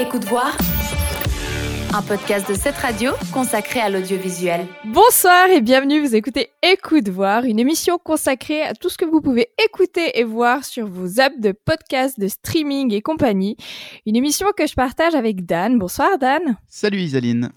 Écoute voir un podcast de cette radio consacré à l'audiovisuel. Bonsoir et bienvenue, vous écoutez Écoute voir, une émission consacrée à tout ce que vous pouvez écouter et voir sur vos apps de podcast, de streaming et compagnie. Une émission que je partage avec Dan. Bonsoir Dan. Salut Isaline.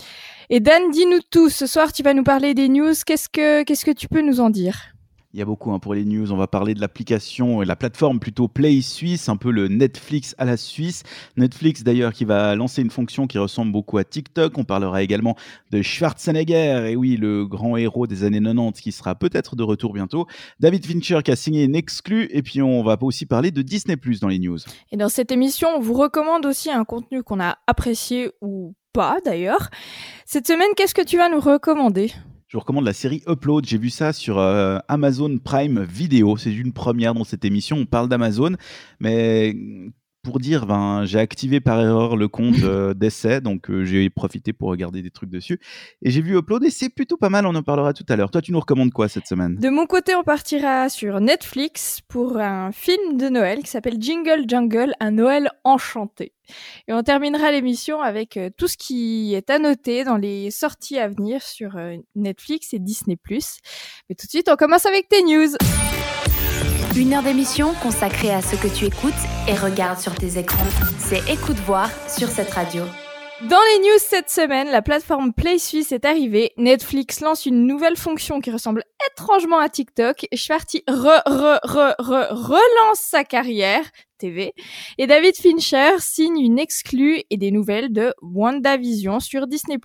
Et Dan, dis-nous tout. Ce soir, tu vas nous parler des news. Qu'est-ce que, qu'est-ce que tu peux nous en dire? Il y a beaucoup hein, pour les news. On va parler de l'application et la plateforme plutôt Play Suisse, un peu le Netflix à la Suisse. Netflix d'ailleurs qui va lancer une fonction qui ressemble beaucoup à TikTok. On parlera également de Schwarzenegger, et oui, le grand héros des années 90 qui sera peut-être de retour bientôt. David Fincher qui a signé une exclue. Et puis on va aussi parler de Disney Plus dans les news. Et dans cette émission, on vous recommande aussi un contenu qu'on a apprécié ou pas d'ailleurs. Cette semaine, qu'est-ce que tu vas nous recommander? Je recommande la série Upload. J'ai vu ça sur euh, Amazon Prime Video. C'est une première dans cette émission. On parle d'Amazon, mais pour dire, ben, j'ai activé par erreur le compte euh, d'essai, donc euh, j'ai profité pour regarder des trucs dessus. Et j'ai vu Upload et c'est plutôt pas mal, on en parlera tout à l'heure. Toi, tu nous recommandes quoi cette semaine? De mon côté, on partira sur Netflix pour un film de Noël qui s'appelle Jingle Jungle, un Noël enchanté. Et on terminera l'émission avec euh, tout ce qui est à noter dans les sorties à venir sur Netflix et Disney+. Mais tout de suite, on commence avec tes news. Une heure d'émission consacrée à ce que tu écoutes et regardes sur tes écrans. C'est Écoute Voir sur cette radio. Dans les news cette semaine, la plateforme Play Suisse est arrivée. Netflix lance une nouvelle fonction qui ressemble étrangement à TikTok. Schwarty re, re, re, re, relance sa carrière TV. Et David Fincher signe une exclue et des nouvelles de WandaVision sur Disney+.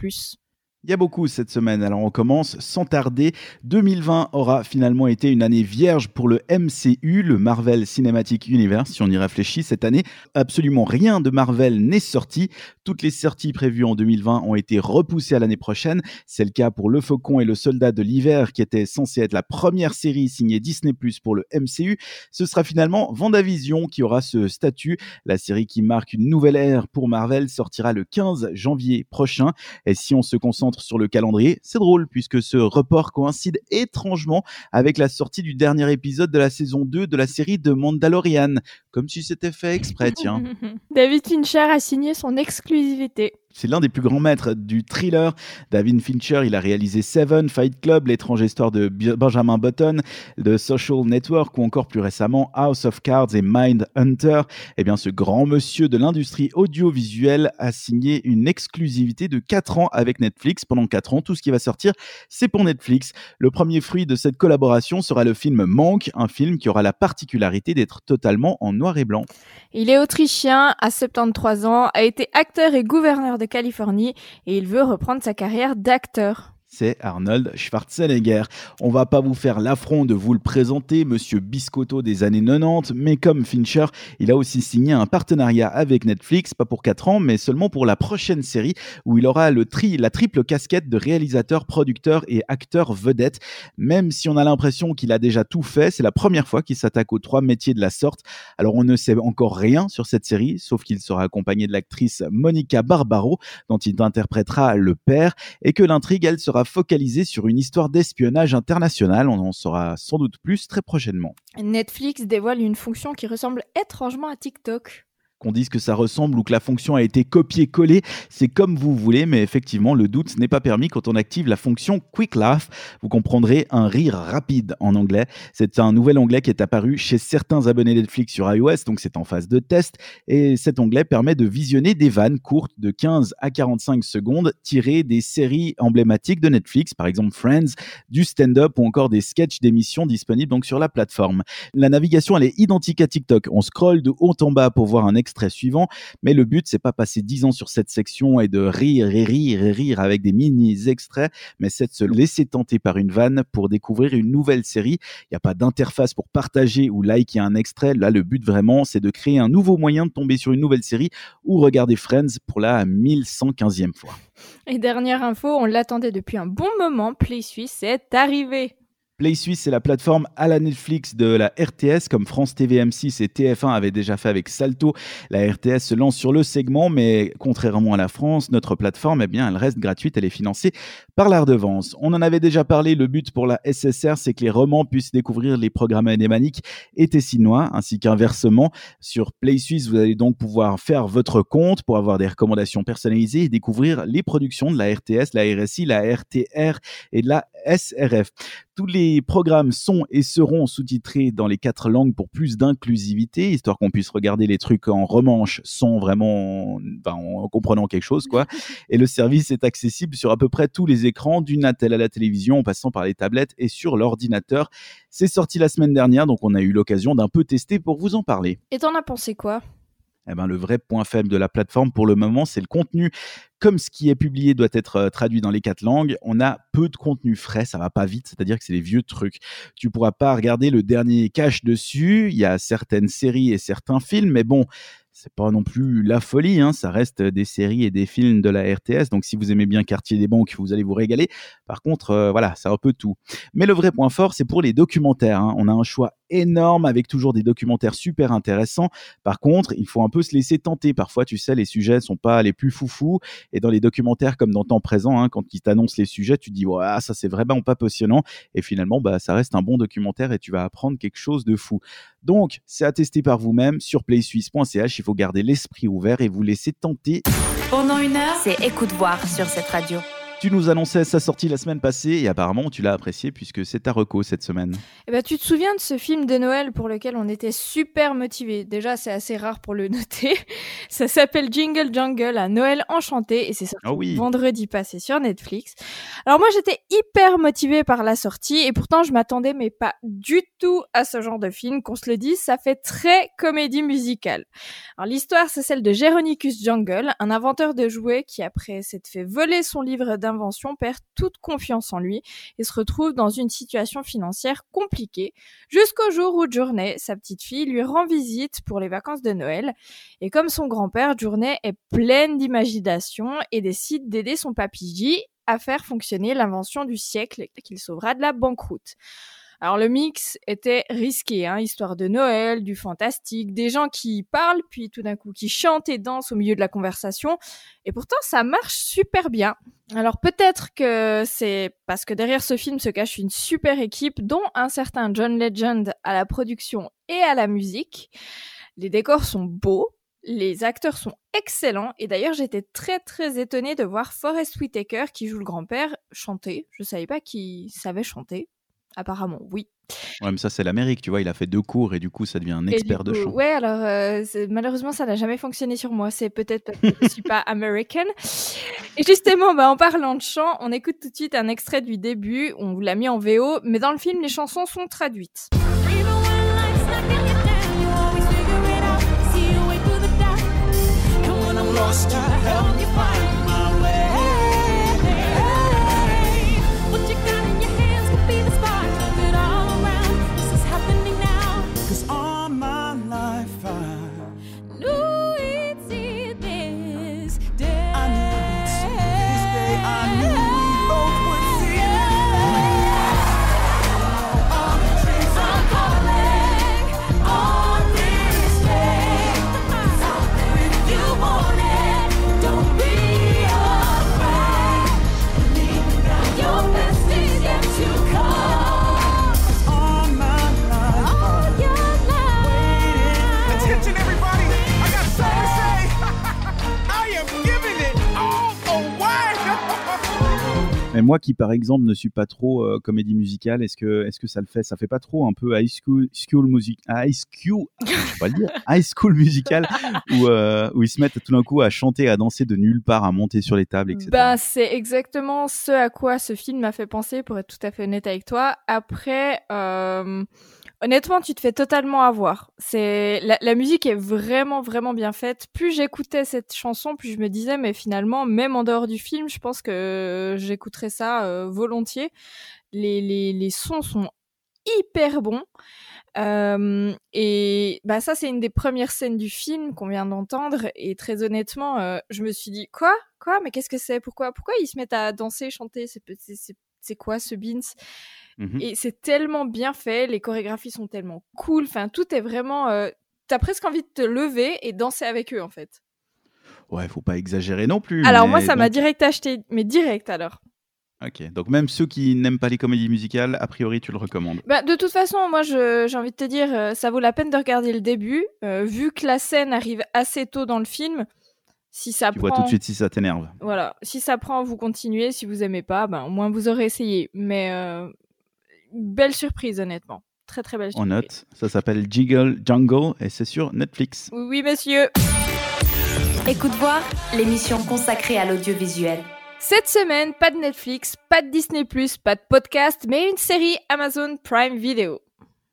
Il y a beaucoup cette semaine, alors on commence sans tarder. 2020 aura finalement été une année vierge pour le MCU, le Marvel Cinematic Universe. Si on y réfléchit, cette année, absolument rien de Marvel n'est sorti. Toutes les sorties prévues en 2020 ont été repoussées à l'année prochaine. C'est le cas pour Le Faucon et le Soldat de l'hiver, qui était censé être la première série signée Disney Plus pour le MCU. Ce sera finalement Vendavision qui aura ce statut. La série qui marque une nouvelle ère pour Marvel sortira le 15 janvier prochain. Et si on se concentre sur le calendrier. C'est drôle puisque ce report coïncide étrangement avec la sortie du dernier épisode de la saison 2 de la série de Mandalorian. Comme si c'était fait exprès, tiens. David Fincher a signé son exclusivité. C'est l'un des plus grands maîtres du thriller. David Fincher, il a réalisé Seven, Fight Club, L'étrange histoire de Benjamin Button, The Social Network ou encore plus récemment House of Cards et Mind Hunter. Eh bien, ce grand monsieur de l'industrie audiovisuelle a signé une exclusivité de 4 ans avec Netflix. Pendant 4 ans, tout ce qui va sortir, c'est pour Netflix. Le premier fruit de cette collaboration sera le film Manque, un film qui aura la particularité d'être totalement en noir et blanc. Il est autrichien, à 73 ans, a été acteur et gouverneur de Californie et il veut reprendre sa carrière d'acteur c'est Arnold Schwarzenegger. On va pas vous faire l'affront de vous le présenter, monsieur Biscotto des années 90, mais comme Fincher, il a aussi signé un partenariat avec Netflix, pas pour 4 ans, mais seulement pour la prochaine série où il aura le tri, la triple casquette de réalisateur, producteur et acteur vedette. Même si on a l'impression qu'il a déjà tout fait, c'est la première fois qu'il s'attaque aux trois métiers de la sorte. Alors on ne sait encore rien sur cette série, sauf qu'il sera accompagné de l'actrice Monica Barbaro, dont il interprétera le père, et que l'intrigue, elle sera focalisé sur une histoire d'espionnage international. On en saura sans doute plus très prochainement. Netflix dévoile une fonction qui ressemble étrangement à TikTok qu'on dise que ça ressemble ou que la fonction a été copiée-collée, c'est comme vous voulez, mais effectivement, le doute n'est pas permis quand on active la fonction Quick Laugh. Vous comprendrez un rire rapide en anglais. C'est un nouvel onglet qui est apparu chez certains abonnés Netflix sur iOS, donc c'est en phase de test. Et cet onglet permet de visionner des vannes courtes de 15 à 45 secondes tirées des séries emblématiques de Netflix, par exemple Friends, du stand-up ou encore des sketchs d'émissions disponibles donc sur la plateforme. La navigation, elle est identique à TikTok. On scrolle de haut en bas pour voir un extrait suivant. Mais le but, c'est pas passer dix ans sur cette section et de rire et rire et rire avec des mini extraits, mais c'est de se laisser tenter par une vanne pour découvrir une nouvelle série. Il n'y a pas d'interface pour partager ou liker un extrait. Là, le but vraiment, c'est de créer un nouveau moyen de tomber sur une nouvelle série ou regarder Friends pour la 1115e fois. Et dernière info, on l'attendait depuis un bon moment, Play Suisse est arrivé. Play Suisse, c'est la plateforme à la Netflix de la RTS, comme France TV M6 et TF1 avaient déjà fait avec Salto. La RTS se lance sur le segment, mais contrairement à la France, notre plateforme, eh bien, elle reste gratuite, elle est financée par la redevance. On en avait déjà parlé, le but pour la SSR, c'est que les romans puissent découvrir les programmes anémaniques et tessinois, ainsi qu'inversement. Sur Play Suisse, vous allez donc pouvoir faire votre compte pour avoir des recommandations personnalisées et découvrir les productions de la RTS, la RSI, la RTR et de la SRF. Tous les programmes sont et seront sous-titrés dans les quatre langues pour plus d'inclusivité, histoire qu'on puisse regarder les trucs en romanche sans vraiment, en comprenant quelque chose, quoi. Et le service est accessible sur à peu près tous les écrans, du Natel à la télévision, en passant par les tablettes et sur l'ordinateur. C'est sorti la semaine dernière, donc on a eu l'occasion d'un peu tester pour vous en parler. Et t'en as pensé quoi? Eh ben, le vrai point faible de la plateforme pour le moment, c'est le contenu comme ce qui est publié doit être euh, traduit dans les quatre langues, on a peu de contenu frais, ça va pas vite, c'est-à-dire que c'est les vieux trucs. Tu pourras pas regarder le dernier cache dessus, il y a certaines séries et certains films, mais bon, c'est pas non plus la folie, hein. ça reste des séries et des films de la RTS. Donc si vous aimez bien Quartier des banques, vous allez vous régaler. Par contre, euh, voilà, c'est un peu tout. Mais le vrai point fort, c'est pour les documentaires. Hein. On a un choix énorme avec toujours des documentaires super intéressants. Par contre, il faut un peu se laisser tenter. Parfois, tu sais, les sujets sont pas les plus foufous. Et dans les documentaires comme dans Temps présent, hein, quand ils t'annoncent les sujets, tu te dis, ouais, ça c'est vraiment pas passionnant. Et finalement, bah, ça reste un bon documentaire et tu vas apprendre quelque chose de fou. Donc, c'est à tester par vous-même sur playsuisse.ch. Il faut garder l'esprit ouvert et vous laisser tenter. Pendant une heure, c'est écoute voir sur cette radio. Tu nous annonçais sa sortie la semaine passée et apparemment tu l'as apprécié puisque c'est ta reco cette semaine. Eh ben, tu te souviens de ce film de Noël pour lequel on était super motivé. Déjà, c'est assez rare pour le noter. Ça s'appelle Jingle Jungle à Noël enchanté et c'est sorti oh vendredi passé sur Netflix. Alors moi, j'étais hyper motivée par la sortie et pourtant je m'attendais mais pas du tout à ce genre de film. Qu'on se le dise, ça fait très comédie musicale. Alors l'histoire, c'est celle de Geronicus Jungle, un inventeur de jouets qui après s'être fait voler son livre d'un invention perd toute confiance en lui et se retrouve dans une situation financière compliquée jusqu'au jour où Journey, sa petite fille, lui rend visite pour les vacances de Noël. Et comme son grand-père, Journey est pleine d'imagination et décide d'aider son papy J à faire fonctionner l'invention du siècle qu'il sauvera de la banqueroute. Alors le mix était risqué, hein, histoire de Noël, du fantastique, des gens qui parlent puis tout d'un coup qui chantent et dansent au milieu de la conversation. Et pourtant ça marche super bien. Alors peut-être que c'est parce que derrière ce film se cache une super équipe dont un certain John Legend à la production et à la musique. Les décors sont beaux, les acteurs sont excellents et d'ailleurs j'étais très très étonnée de voir Forrest Whitaker qui joue le grand-père chanter. Je savais pas qu'il savait chanter. Apparemment, oui. Ouais, mais ça, c'est l'Amérique, tu vois. Il a fait deux cours et du coup, ça devient un expert de chant. Ouais, alors euh, malheureusement, ça n'a jamais fonctionné sur moi. C'est peut-être parce que je ne suis pas américaine. Et justement, bah, en parlant de chant, on écoute tout de suite un extrait du début. On vous l'a mis en VO, mais dans le film, les chansons sont traduites. Moi qui, par exemple, ne suis pas trop euh, comédie musicale, est-ce que, est-ce que ça le fait? Ça fait pas trop un peu high school, school music, high school, je pas le dire, high school musical, où, euh, où ils se mettent tout d'un coup à chanter, à danser de nulle part, à monter sur les tables, etc. Bah, c'est exactement ce à quoi ce film m'a fait penser, pour être tout à fait honnête avec toi. Après, euh, Honnêtement, tu te fais totalement avoir. C'est la, la, musique est vraiment vraiment bien faite. Plus j'écoutais cette chanson, plus je me disais mais finalement même en dehors du film, je pense que j'écouterais ça euh, volontiers. Les, les, les sons sont hyper bons. Euh, et bah ça c'est une des premières scènes du film qu'on vient d'entendre et très honnêtement euh, je me suis dit quoi? Quoi? Mais qu'est-ce que c'est? Pourquoi? Pourquoi ils se mettent à danser chanter c'est c'est quoi ce Beans? Mhm. Et c'est tellement bien fait, les chorégraphies sont tellement cool, enfin tout est vraiment... euh, T'as presque envie de te lever et danser avec eux en fait. Ouais, faut pas exagérer non plus. Alors moi ça m'a direct acheté, mais direct alors. Ok, donc même ceux qui n'aiment pas les comédies musicales, a priori, tu le recommandes. Bah, de toute façon, moi, j'ai envie de te dire, euh, ça vaut la peine de regarder le début, euh, vu que la scène arrive assez tôt dans le film. Si ça Tu prend, vois tout de suite si ça t'énerve. voilà, si ça prend, vous continuez. Si vous aimez pas, ben au moins vous aurez essayé. Mais euh, belle surprise, honnêtement, très très belle On surprise. note, ça s'appelle Jiggle Jungle et c'est sur Netflix. Oui, oui, monsieur. Écoute voir, l'émission consacrée à l'audiovisuel. Cette semaine, pas de Netflix, pas de Disney+, pas de podcast, mais une série Amazon Prime Video.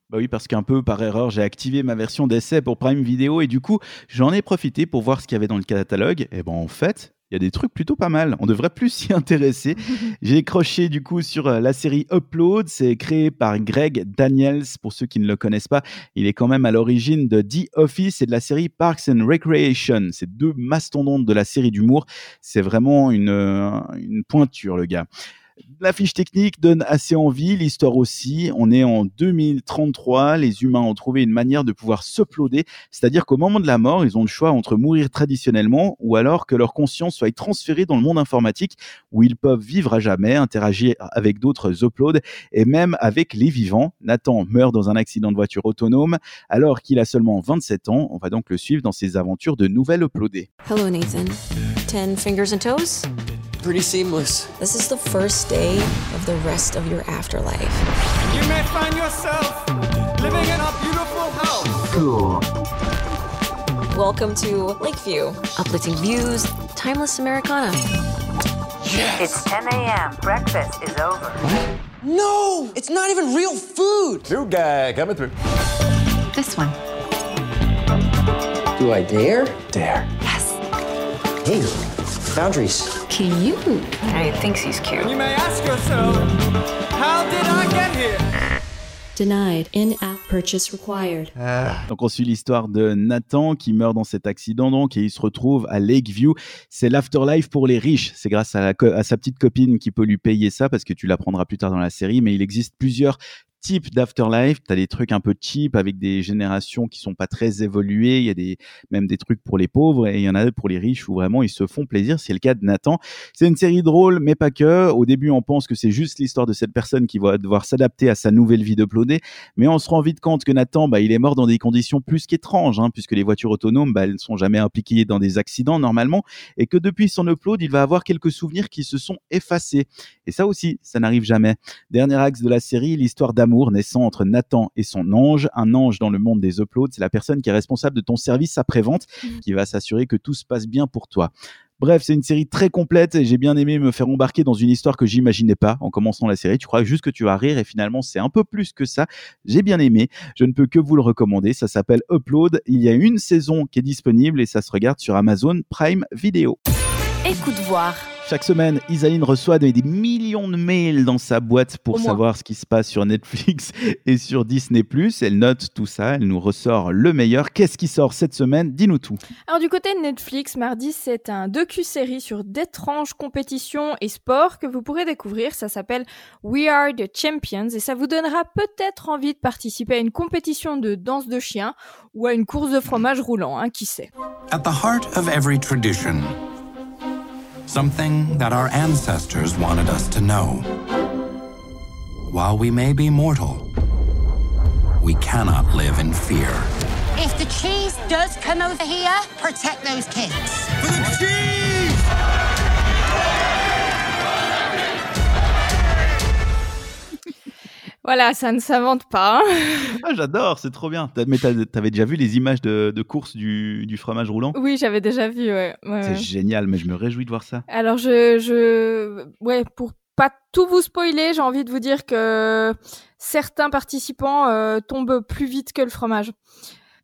Bah oui, parce qu'un peu par erreur, j'ai activé ma version d'essai pour Prime Video et du coup, j'en ai profité pour voir ce qu'il y avait dans le catalogue. Et ben en fait, il y a des trucs plutôt pas mal. On devrait plus s'y intéresser. J'ai croché du coup sur euh, la série Upload. C'est créé par Greg Daniels. Pour ceux qui ne le connaissent pas, il est quand même à l'origine de The Office et de la série Parks and Recreation. C'est deux mastodontes de la série d'humour. C'est vraiment une, euh, une pointure, le gars. La fiche technique donne assez envie, l'histoire aussi. On est en 2033, les humains ont trouvé une manière de pouvoir s'uploader, c'est-à-dire qu'au moment de la mort, ils ont le choix entre mourir traditionnellement ou alors que leur conscience soit transférée dans le monde informatique où ils peuvent vivre à jamais, interagir avec d'autres uploads et même avec les vivants. Nathan meurt dans un accident de voiture autonome alors qu'il a seulement 27 ans. On va donc le suivre dans ses aventures de nouvelles uploadées. Hello, Nathan. Fingers toes? Pretty seamless. This is the first day of the rest of your afterlife. You may find yourself living in a beautiful house. Cool. Welcome to Lakeview. Uplifting views, timeless Americana. Yes. It's 10 a.m. Breakfast is over. No, it's not even real food. New guy coming through. This one. Do I dare? Dare. Yes. Hey, boundaries. Cute. He thinks he's cute. You may ask yourself, how did I get here? Denied. In-app purchase required. Donc on suit l'histoire de Nathan qui meurt dans cet accident donc et il se retrouve à Lakeview. C'est l'afterlife pour les riches. C'est grâce à, la co- à sa petite copine qui peut lui payer ça parce que tu l'apprendras plus tard dans la série. Mais il existe plusieurs types d'afterlife. T'as des trucs un peu cheap avec des générations qui sont pas très évoluées. Il y a des même des trucs pour les pauvres et il y en a pour les riches où vraiment ils se font plaisir. C'est le cas de Nathan. C'est une série drôle, mais pas que. Au début, on pense que c'est juste l'histoire de cette personne qui va devoir s'adapter à sa nouvelle vie d'uploader. Mais on se rend vite compte que Nathan, bah, il est mort dans des conditions plus qu'étranges, hein, puisque les voitures autonomes, bah, elles ne sont jamais impliquées dans des accidents normalement, et que depuis son upload, il va avoir quelques souvenirs qui se sont effacés. Et ça aussi, ça n'arrive jamais. Dernier axe de la série, l'histoire d'amour naissant entre Nathan et son ange. Un ange dans le monde des uploads, c'est la personne qui est responsable de ton service après-vente, qui va s'assurer que tout se passe bien pour toi. Bref, c'est une série très complète et j'ai bien aimé me faire embarquer dans une histoire que j'imaginais pas en commençant la série. Tu crois juste que tu vas rire et finalement c'est un peu plus que ça. J'ai bien aimé. Je ne peux que vous le recommander. Ça s'appelle Upload. Il y a une saison qui est disponible et ça se regarde sur Amazon Prime Video. Écoute voir. Chaque semaine, Isaline reçoit des millions de mails dans sa boîte pour Au moins. savoir ce qui se passe sur Netflix et sur Disney+. Elle note tout ça, elle nous ressort le meilleur. Qu'est-ce qui sort cette semaine? Dis-nous tout. Alors du côté de Netflix, mardi, c'est un docu-série sur d'étranges compétitions et sports que vous pourrez découvrir. Ça s'appelle We Are the Champions et ça vous donnera peut-être envie de participer à une compétition de danse de chien ou à une course de fromage roulant, hein, qui sait? At the heart of every tradition, something that our ancestors wanted us to know. While we may be mortal, we cannot live in fear. If the cheese does come over here, protect those kids. For the cheese! Voilà, ça ne s'invente pas. hein. Ah, j'adore, c'est trop bien. Mais t'avais déjà vu les images de, de course du, du fromage roulant? Oui, j'avais déjà vu, ouais. ouais, C'est ouais. génial, mais je me réjouis de voir ça. Alors je, je, ouais, pour pas tout vous spoiler, j'ai envie de vous dire que certains participants euh, tombent plus vite que le fromage.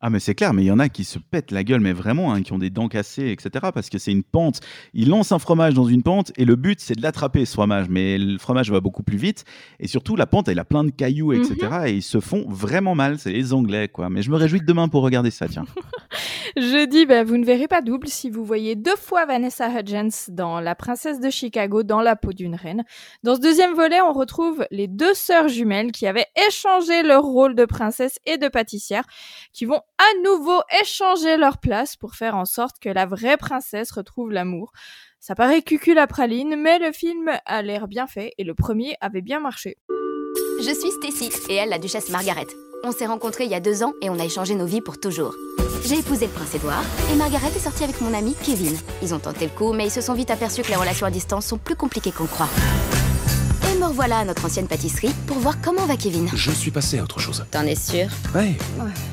Ah mais c'est clair, mais il y en a qui se pètent la gueule, mais vraiment, hein, qui ont des dents cassées, etc. Parce que c'est une pente. Ils lancent un fromage dans une pente et le but c'est de l'attraper ce fromage. Mais le fromage va beaucoup plus vite et surtout la pente elle a plein de cailloux, etc. Et ils se font vraiment mal. C'est les Anglais quoi. Mais je me réjouis de demain pour regarder ça. Tiens. Jeudi, ben, vous ne verrez pas double si vous voyez deux fois Vanessa Hudgens dans La princesse de Chicago dans la peau d'une reine. Dans ce deuxième volet, on retrouve les deux sœurs jumelles qui avaient échangé leur rôle de princesse et de pâtissière, qui vont à nouveau échanger leur place pour faire en sorte que la vraie princesse retrouve l'amour. Ça paraît cucul la praline, mais le film a l'air bien fait et le premier avait bien marché. Je suis Stacy et elle la duchesse Margaret. On s'est rencontrés il y a deux ans et on a échangé nos vies pour toujours. J'ai épousé le prince Édouard et Margaret est sortie avec mon ami Kevin. Ils ont tenté le coup, mais ils se sont vite aperçus que les relations à distance sont plus compliquées qu'on croit. Revoilà à notre ancienne pâtisserie pour voir comment va Kevin. Je suis passé à autre chose. T'en es sûr? Ouais.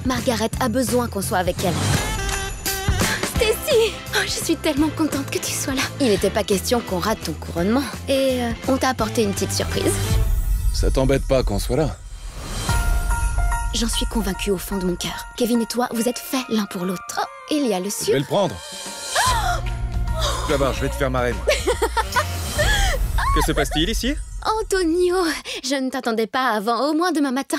Margaret a besoin qu'on soit avec elle. Stacy oh, Je suis tellement contente que tu sois là. Il n'était pas question qu'on rate ton couronnement. Et euh, on t'a apporté une petite surprise. Ça t'embête pas qu'on soit là? J'en suis convaincue au fond de mon cœur. Kevin et toi, vous êtes faits l'un pour l'autre. Oh, il y a le Je vais sucre. le prendre. Tu vas voir, je vais te faire marraine. que se passe-t-il ici? Antonio, je ne t'attendais pas avant au moins demain matin.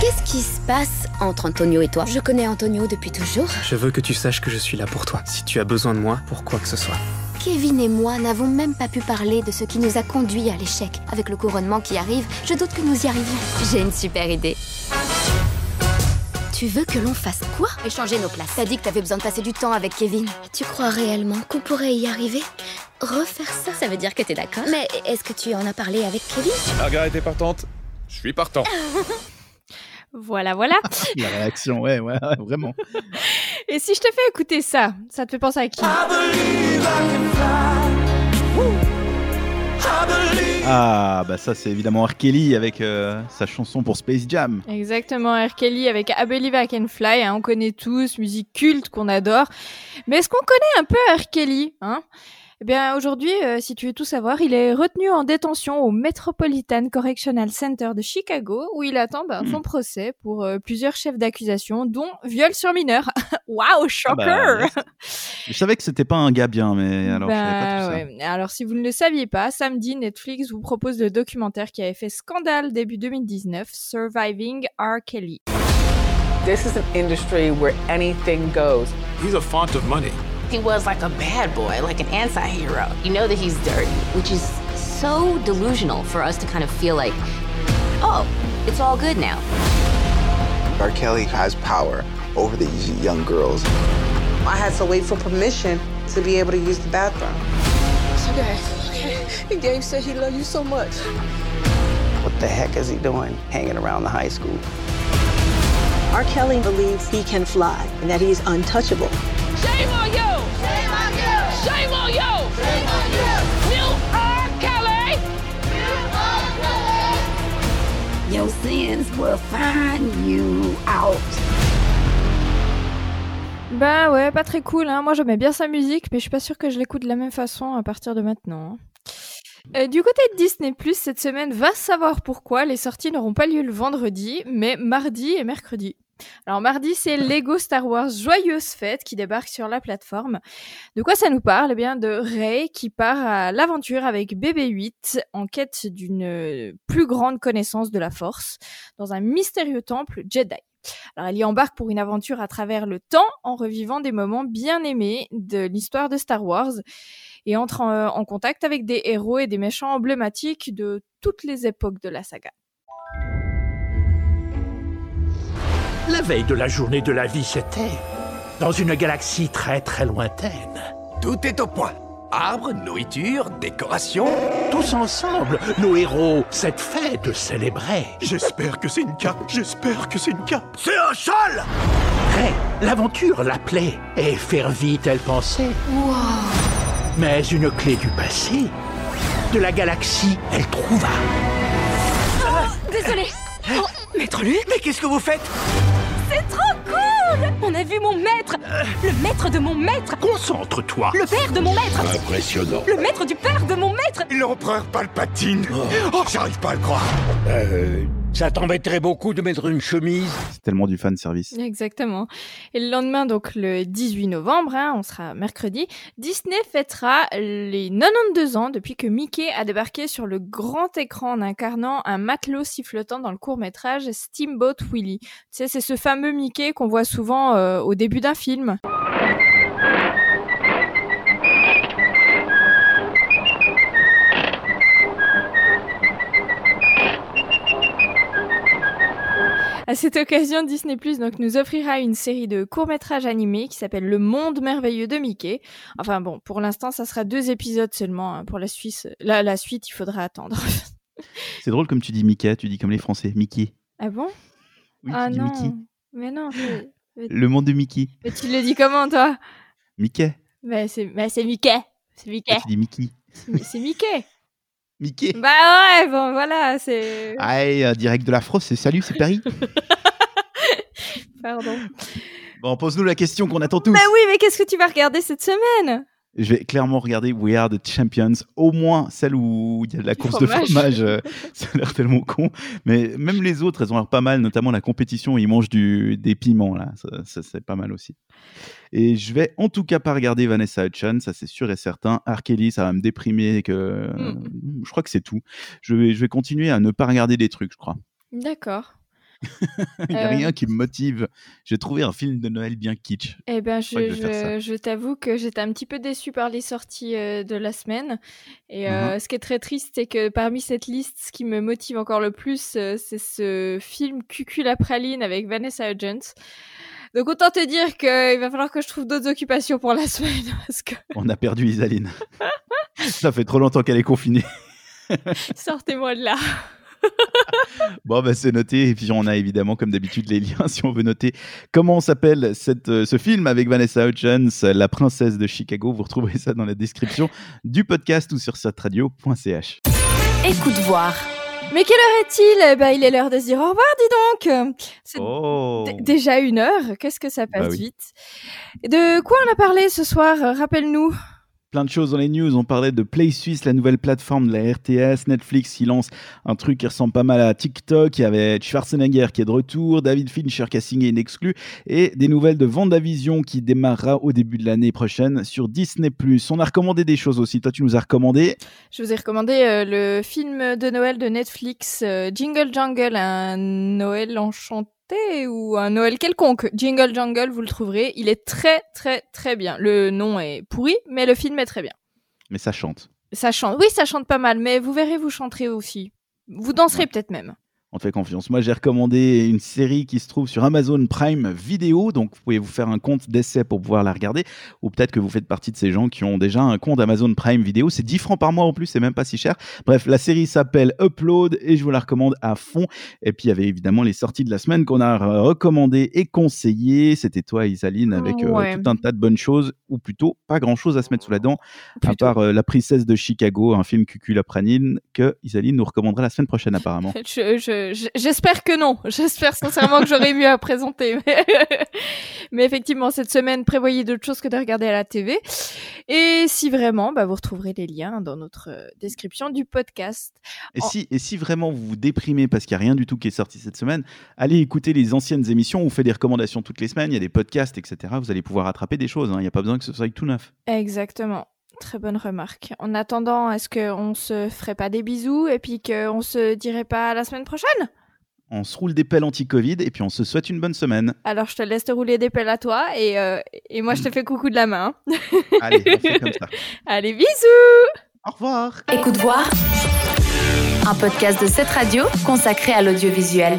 Qu'est-ce qui se passe entre Antonio et toi? Je connais Antonio depuis toujours. Je veux que tu saches que je suis là pour toi. Si tu as besoin de moi, pour quoi que ce soit. Kevin et moi n'avons même pas pu parler de ce qui nous a conduit à l'échec. Avec le couronnement qui arrive, je doute que nous y arrivions. J'ai une super idée. Tu veux que l'on fasse quoi? Échanger nos places. T'as dit que t'avais besoin de passer du temps avec Kevin. Tu crois réellement qu'on pourrait y arriver? Refaire ça? Ça veut dire que t'es d'accord Mais est-ce que tu en as parlé avec Kevin? Margaret est partante. Je suis partant. Voilà, voilà. La réaction, ouais, ouais, vraiment. Et si je te fais écouter ça, ça te fait penser à qui? Ah bah ça c'est évidemment R. Kelly avec euh, sa chanson pour Space Jam. Exactement, R. Kelly avec I Believe I Can Fly, hein, on connaît tous, musique culte qu'on adore. Mais est-ce qu'on connaît un peu R. Kelly hein? Eh bien aujourd'hui, euh, si tu veux tout savoir, il est retenu en détention au Metropolitan Correctional Center de Chicago, où il attend ben, son procès pour euh, plusieurs chefs d'accusation, dont viol sur mineur. Waouh, shocker bah, ouais. Je savais que c'était pas un gars bien, mais alors je savais pas Bah, tout ça. ouais. Alors, si vous ne le saviez pas, samedi, Netflix vous propose le documentaire qui avait fait scandale début 2019, Surviving R. Kelly. This is an industry where anything goes. He's a font of money. He was like a bad boy, like an anti hero. You know that he's dirty. Which is so delusional for us to kind of feel like, oh, it's all good now. R. Kelly has power over these young girls. I had to wait for permission to be able to use the bathroom. It's okay. okay. Gabe said he loved you so much. What the heck is he doing hanging around the high school? R. Kelly believes he can fly and that he's untouchable. Shame on you! Shame on you! Shame on you! Shame on you! You are Kelly! Your sins will find you out. Bah ouais, pas très cool. Hein. Moi, j'aimais bien sa musique, mais je suis pas sûre que je l'écoute de la même façon à partir de maintenant. hein. Euh, du côté de Disney+, cette semaine, va savoir pourquoi les sorties n'auront pas lieu le vendredi, mais mardi et mercredi. Alors mardi, c'est Lego Star Wars Joyeuse Fête qui débarque sur la plateforme. De quoi ça nous parle? Eh bien de Rey qui part à l'aventure avec BB-8 en quête d'une euh, plus grande connaissance de la Force dans un mystérieux temple Jedi. Alors elle y embarque pour une aventure à travers le temps en revivant des moments bien aimés de l'histoire de Star Wars et entre en, en contact avec des héros et des méchants emblématiques de toutes les époques de la saga. La veille de la journée de la vie, c'était dans une galaxie très très lointaine. Tout est au point. Arbres, nourriture, décoration. Tous ensemble, nos héros, cette fête célébraient. J'espère que c'est une cape. J'espère que c'est une cape. C'est un châle Rey, l'aventure l'appelait, et faire vite, elle pensait. Mais une clé du passé, de la galaxie, elle trouva. Désolé Maître Luc? Mais qu'est-ce que vous faites? On a vu mon maître Le maître de mon maître Concentre-toi. Le père de mon maître Impressionnant. Le maître du père de mon maître L'empereur Palpatine Oh, j'arrive pas à le croire. Euh, Ça t'embêterait beaucoup de mettre une chemise? C'est tellement du fan service. Exactement. Et le lendemain, donc le 18 novembre, hein, on sera mercredi, Disney fêtera les 92 ans depuis que Mickey a débarqué sur le grand écran en incarnant un matelot sifflotant dans le court-métrage Steamboat Willie. Tu sais, c'est ce fameux Mickey qu'on voit souvent euh, au début d'un film. À cette occasion, Disney Plus donc nous offrira une série de courts-métrages animés qui s'appelle Le Monde merveilleux de Mickey. Enfin bon, pour l'instant, ça sera deux épisodes seulement. hein. Pour la, Suisse, la, la suite, il faudra attendre. C'est drôle comme tu dis Mickey, tu dis comme les Français, Mickey. ah bon? Oui, Ah non, Mickey. mais non. Mais, mais- Le monde de Mickey. mais tu le dis comment toi? Mickey. Bah c'est bah, c'est Mickey. C'est Mickey. Tu dis Mickey. C'est Mickey. Mickey. Bah ouais, bon voilà, c'est. Ah, direct de la France, c'est salut, c'est Paris. Pardon. bon, pose-nous la question qu'on attend tous. Bah oui, mais qu'est-ce que tu vas regarder cette semaine? Je vais clairement regarder We Are the Champions, au moins celle où il y a de la course de fromage. euh, ça a l'air tellement con. Mais même les autres, elles ont l'air pas mal, notamment la compétition où ils mangent du, des piments, là. Ça, ça, c'est pas mal aussi. Et je vais en tout cas pas regarder Vanessa Hudgens, ça c'est sûr et certain. R. Kelly, ça va me déprimer. Que... Mm. Je crois que c'est tout. Je vais, je vais continuer à ne pas regarder des trucs, je crois. D'accord. Il n'y a Euh. rien qui me motive. J'ai trouvé un film de Noël bien kitsch. Eh ben, Je t'avoue que j'étais un petit peu déçue par les sorties euh, de la semaine. Et euh, ce qui est très triste, c'est que parmi cette liste, ce qui me motive encore le plus, c'est ce film Cucul la praline avec Vanessa Hudgens. Donc autant te dire qu'il va falloir que je trouve d'autres occupations pour la semaine. Parce que On a perdu Isaline. ça fait trop longtemps qu'elle est confinée. sortez-moi de là. Bon, bah, c'est noté. Et puis, on a évidemment, comme d'habitude, les liens si on veut noter comment s'appelle euh, ce film avec Vanessa Hudgens, La princesse de Chicago. Vous retrouverez ça dans la description du podcast ou sur satradio.ch. Écoute voir. Mais quelle heure est-il? Ben, il est l'heure de se dire au revoir, dis donc. C'est Oh déjà une heure. Qu'est-ce que ça passe Bah oui. vite? De quoi on a parlé ce soir? Rappelle-nous. Plein de choses dans les news. On parlait de Play Suisse, la nouvelle plateforme de la RTS. Netflix qui lance un truc qui ressemble pas mal à TikTok. Il y avait Schwarzenegger qui est de retour, David Fincher qui a signé une exclue et des nouvelles de Vendavision qui démarrera au début de l'année prochaine sur Disney+. On a recommandé des choses aussi. Toi, tu nous as recommandé Je vous ai recommandé euh, le film de Noël de Netflix, euh, Jingle Jungle, un Noël enchanté ou un Noël quelconque. Jingle Jungle, vous le trouverez. Il est très très très bien. Le nom est pourri, mais le film est très bien. mais ça chante. Ça chante. Oui, ça chante pas mal, mais vous verrez, vous chanterez aussi. Vous danserez peut-être même. On te fait confiance. Moi, j'ai recommandé une série qui se trouve sur Amazon Prime Vidéo. Donc, vous pouvez vous faire un compte d'essai pour pouvoir la regarder. Ou peut-être que vous faites partie de ces gens qui ont déjà un compte Amazon Prime Vidéo. C'est 10 francs par mois en plus, c'est même pas si cher. Bref, la série s'appelle Upload et je vous la recommande à fond. Et puis, il y avait évidemment les sorties de la semaine qu'on a recommandées et conseillées. C'était toi, Isaline, avec euh, Ouais. tout un tas de bonnes choses. Ou plutôt, pas grand-chose à se mettre sous la dent. À part euh, La princesse de Chicago, un film cuculapranine que Isaline nous recommandera la semaine prochaine apparemment. Je- J'espère que non. J'espère sincèrement que j'aurais mieux à présenter. Mais, mais effectivement, cette semaine, prévoyez d'autres choses que de regarder à la TV. Et si vraiment, bah, vous retrouverez les liens dans notre euh, description du podcast. Et En- si, et si vraiment vous vous déprimez parce qu'il n'y a rien du tout qui est sorti cette semaine, allez écouter les anciennes émissions. On fait des recommandations toutes les semaines, il y a des podcasts, etc. Vous allez pouvoir rattraper des choses. hein. Il n'y a pas besoin que ce soit tout neuf. Exactement. Très bonne remarque. En attendant, est-ce qu'on se ferait pas des bisous et puis qu'on se dirait pas à la semaine prochaine? On se roule des pelles anti-Covid et puis on se souhaite une bonne semaine. Alors, je te laisse te rouler des pelles à toi et, euh, et moi, je te fais coucou de la main. Allez, on fait comme ça. Allez, bisous Au revoir Écoute voir. Un podcast de cette radio consacré à l'audiovisuel.